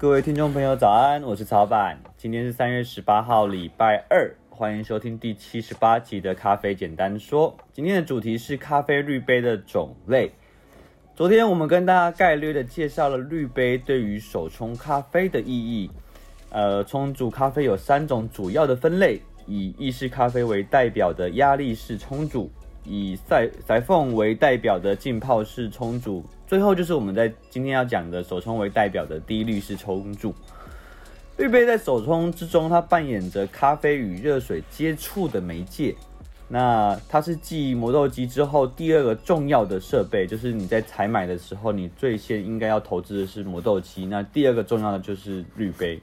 各位听众朋友，早安！我是曹板，今天是三月十八号，礼拜二，欢迎收听第七十八集的咖啡简单说。今天的主题是咖啡滤杯的种类。昨天我们跟大家概略的介绍了滤杯对于手冲咖啡的意义。呃，冲煮咖啡有三种主要的分类，以意式咖啡为代表的压力式冲煮，以赛赛风为代表的浸泡式冲煮。最后就是我们在今天要讲的手冲为代表的低滤式冲煮。滤杯在手冲之中，它扮演着咖啡与热水接触的媒介。那它是继磨豆机之后第二个重要的设备，就是你在采买的时候，你最先应该要投资的是磨豆机。那第二个重要的就是滤杯。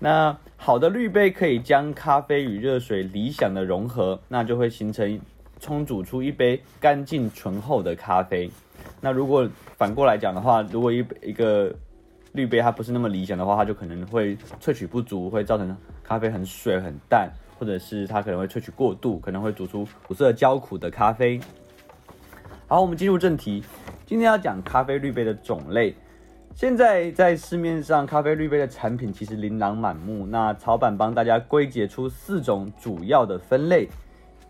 那好的滤杯可以将咖啡与热水理想的融合，那就会形成冲煮出一杯干净醇厚的咖啡。那如果反过来讲的话，如果一一个滤杯它不是那么理想的话，它就可能会萃取不足，会造成咖啡很水很淡，或者是它可能会萃取过度，可能会煮出苦涩焦苦的咖啡。好，我们进入正题，今天要讲咖啡滤杯的种类。现在在市面上咖啡滤杯的产品其实琳琅满目，那草板帮大家归结出四种主要的分类。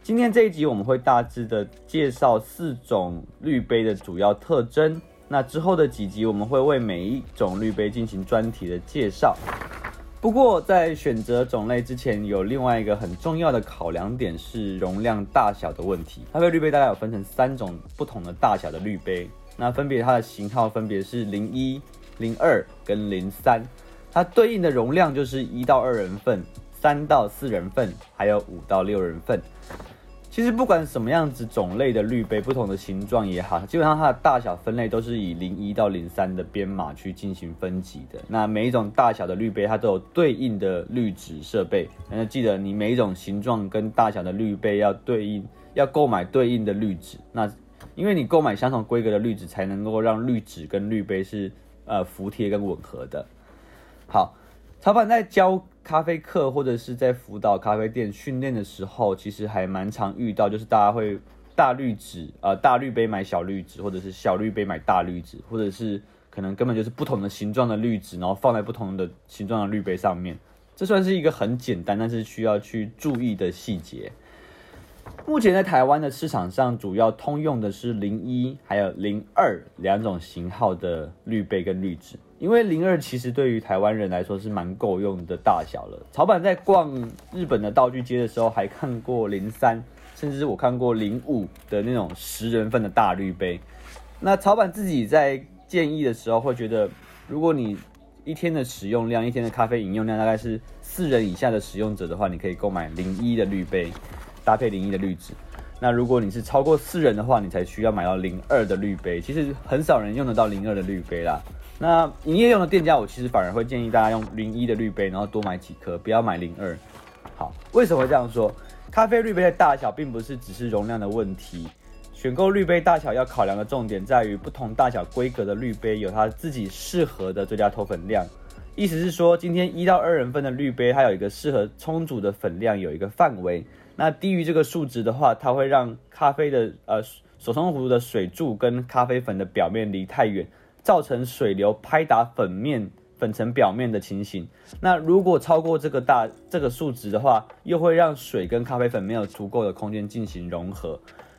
今天这一集我们会大致的介绍四种滤杯的主要特征。那之后的几集我们会为每一种滤杯进行专题的介绍。不过在选择种类之前，有另外一个很重要的考量点是容量大小的问题。咖啡滤杯大概有分成三种不同的大小的滤杯，那分别它的型号分别是零一、零二跟零三，它对应的容量就是一到二人份、三到四人份，还有五到六人份。其实不管什么样子种类的滤杯，不同的形状也好，基本上它的大小分类都是以零一到零三的编码去进行分级的。那每一种大小的滤杯，它都有对应的滤纸设备。那记得你每一种形状跟大小的滤杯要对应，要购买对应的滤纸。那因为你购买相同规格的滤纸，才能够让滤纸跟滤杯是呃服帖跟吻合的。好，曹板在教。咖啡课或者是在辅导咖啡店训练的时候，其实还蛮常遇到，就是大家会大滤纸呃大滤杯买小滤纸，或者是小滤杯买大滤纸，或者是可能根本就是不同的形状的滤纸，然后放在不同的形状的滤杯上面。这算是一个很简单，但是需要去注意的细节。目前在台湾的市场上，主要通用的是零一还有零二两种型号的滤杯跟滤纸。因为零二其实对于台湾人来说是蛮够用的大小了。草板在逛日本的道具街的时候，还看过零三，甚至是我看过零五的那种十人份的大滤杯。那草板自己在建议的时候，会觉得，如果你一天的使用量，一天的咖啡饮用量大概是四人以下的使用者的话，你可以购买零一的滤杯，搭配零一的滤纸。那如果你是超过四人的话，你才需要买到零二的滤杯。其实很少人用得到零二的滤杯啦。那营业用的店家，我其实反而会建议大家用零一的滤杯，然后多买几颗，不要买零二。好，为什么会这样说？咖啡滤杯的大小并不是只是容量的问题，选购滤杯大小要考量的重点在于不同大小规格的滤杯有它自己适合的最佳脱粉量。意思是说，今天一到二人份的滤杯，它有一个适合充足的粉量，有一个范围。那低于这个数值的话，它会让咖啡的呃手冲壶的水柱跟咖啡粉的表面离太远。造成水流拍打粉面粉层表面的情形。那如果超过这个大这个数值的话，又会让水跟咖啡粉没有足够的空间进行融合。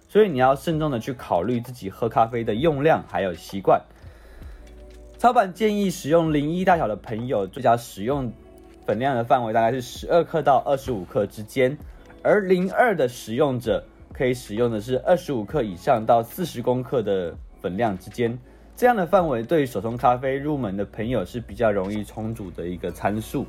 所以你要慎重的去考虑自己喝咖啡的用量还有习惯。超板建议使用零一大小的朋友，最佳使用粉量的范围大概是十二克到二十五克之间，而零二的使用者可以使用的是二十五克以上到四十公克的粉量之间。这样的范围对于手冲咖啡入门的朋友是比较容易冲煮的一个参数。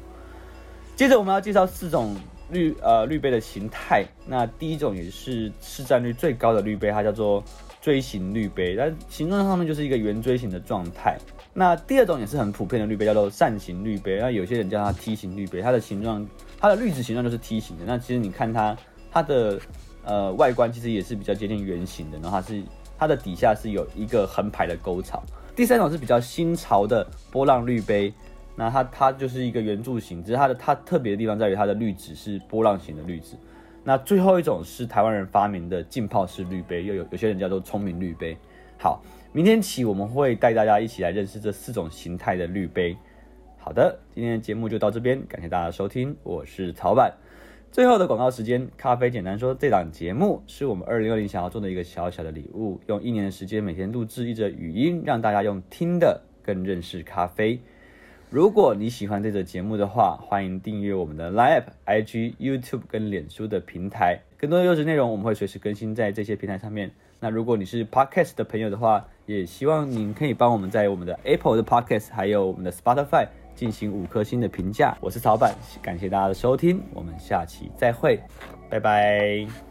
接着我们要介绍四种滤呃滤杯的形态。那第一种也是市占率最高的滤杯，它叫做锥形滤杯，它形状上面就是一个圆锥形的状态。那第二种也是很普遍的滤杯，叫做扇形滤杯。那有些人叫它梯形滤杯，它的形状，它的滤纸形状就是梯形的。那其实你看它它的呃外观其实也是比较接近圆形的，然后它是。它的底下是有一个横排的沟槽。第三种是比较新潮的波浪滤杯，那它它就是一个圆柱形，只是它的它特别的地方在于它的滤纸是波浪形的滤纸。那最后一种是台湾人发明的浸泡式滤杯，又有有些人叫做聪明滤杯。好，明天起我们会带大家一起来认识这四种形态的滤杯。好的，今天的节目就到这边，感谢大家收听，我是曹板。最后的广告时间，咖啡简单说，这档节目是我们二零二零想要做的一个小小的礼物，用一年的时间每天录制一则语音，让大家用听的更认识咖啡。如果你喜欢这则节目的话，欢迎订阅我们的 Line、IG、YouTube 跟脸书的平台。更多的优质内容，我们会随时更新在这些平台上面。那如果你是 Podcast 的朋友的话，也希望您可以帮我们在我们的 Apple 的 Podcast 还有我们的 Spotify 进行五颗星的评价。我是曹板，感谢大家的收听，我们下期再会，拜拜。